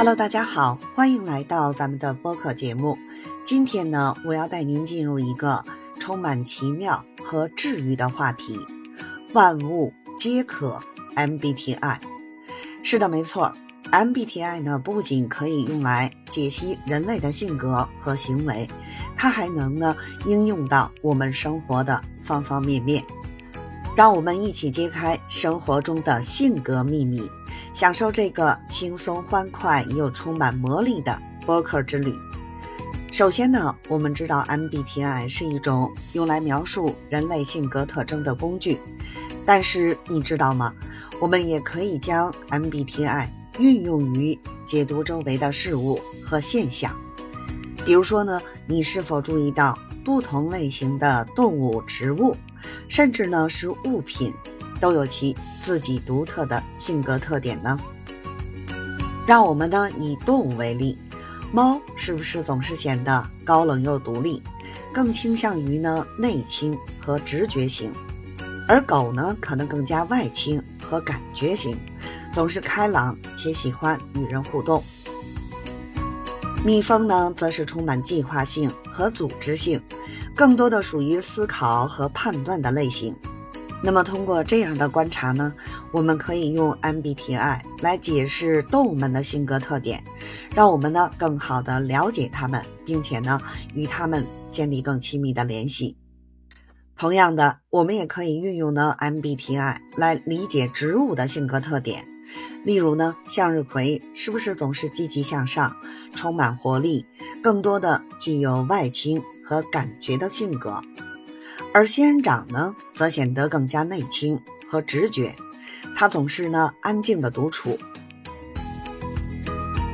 Hello，大家好，欢迎来到咱们的播客节目。今天呢，我要带您进入一个充满奇妙和治愈的话题——万物皆可 MBTI。是的，没错，MBTI 呢不仅可以用来解析人类的性格和行为，它还能呢应用到我们生活的方方面面。让我们一起揭开生活中的性格秘密，享受这个轻松欢快又充满魔力的播客之旅。首先呢，我们知道 MBTI 是一种用来描述人类性格特征的工具，但是你知道吗？我们也可以将 MBTI 运用于解读周围的事物和现象。比如说呢，你是否注意到不同类型的动物、植物？甚至呢是物品，都有其自己独特的性格特点呢。让我们呢以动物为例，猫是不是总是显得高冷又独立，更倾向于呢内倾和直觉型；而狗呢可能更加外倾和感觉型，总是开朗且喜欢与人互动。蜜蜂呢则是充满计划性和组织性。更多的属于思考和判断的类型。那么通过这样的观察呢，我们可以用 MBTI 来解释动物们的性格特点，让我们呢更好的了解它们，并且呢与它们建立更亲密的联系。同样的，我们也可以运用呢 MBTI 来理解植物的性格特点。例如呢，向日葵是不是总是积极向上，充满活力，更多的具有外倾。和感觉的性格，而仙人掌呢，则显得更加内倾和直觉。它总是呢安静的独处。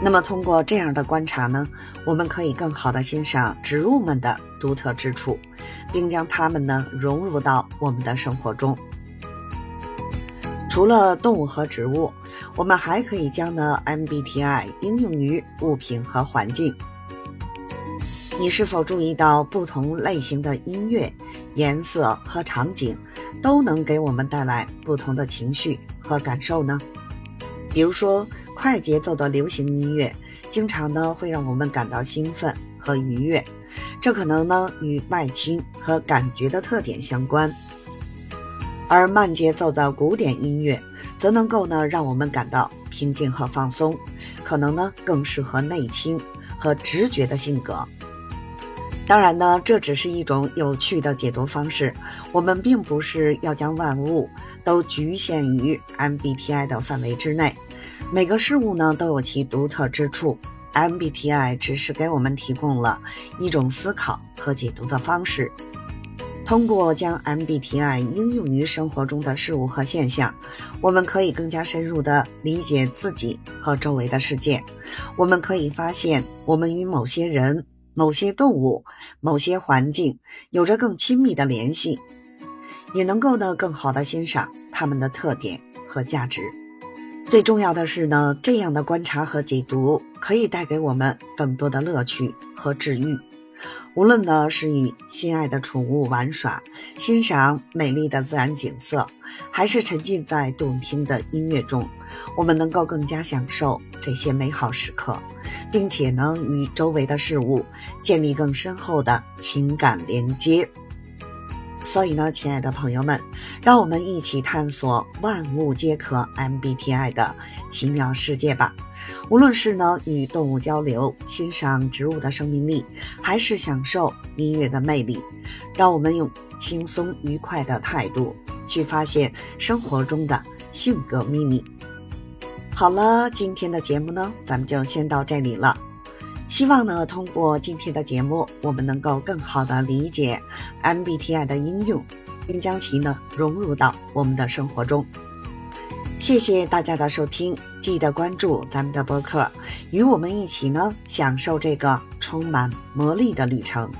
那么通过这样的观察呢，我们可以更好的欣赏植物们的独特之处，并将它们呢融入到我们的生活中。除了动物和植物，我们还可以将呢 MBTI 应用于物品和环境。你是否注意到，不同类型的音乐、颜色和场景，都能给我们带来不同的情绪和感受呢？比如说，快节奏的流行音乐，经常呢会让我们感到兴奋和愉悦，这可能呢与外倾和感觉的特点相关；而慢节奏的古典音乐，则能够呢让我们感到平静和放松，可能呢更适合内倾和直觉的性格。当然呢，这只是一种有趣的解读方式。我们并不是要将万物都局限于 MBTI 的范围之内。每个事物呢都有其独特之处，MBTI 只是给我们提供了一种思考和解读的方式。通过将 MBTI 应用于生活中的事物和现象，我们可以更加深入地理解自己和周围的世界。我们可以发现，我们与某些人。某些动物、某些环境有着更亲密的联系，也能够呢更好的欣赏它们的特点和价值。最重要的是呢，这样的观察和解读可以带给我们更多的乐趣和治愈。无论呢是与心爱的宠物玩耍，欣赏美丽的自然景色，还是沉浸在动听的音乐中，我们能够更加享受这些美好时刻，并且呢与周围的事物建立更深厚的情感连接。所以呢，亲爱的朋友们，让我们一起探索万物皆可 MBTI 的奇妙世界吧。无论是呢与动物交流、欣赏植物的生命力，还是享受音乐的魅力，让我们用轻松愉快的态度去发现生活中的性格秘密。好了，今天的节目呢，咱们就先到这里了。希望呢，通过今天的节目，我们能够更好的理解 MBTI 的应用，并将其呢融入到我们的生活中。谢谢大家的收听，记得关注咱们的播客，与我们一起呢享受这个充满魔力的旅程。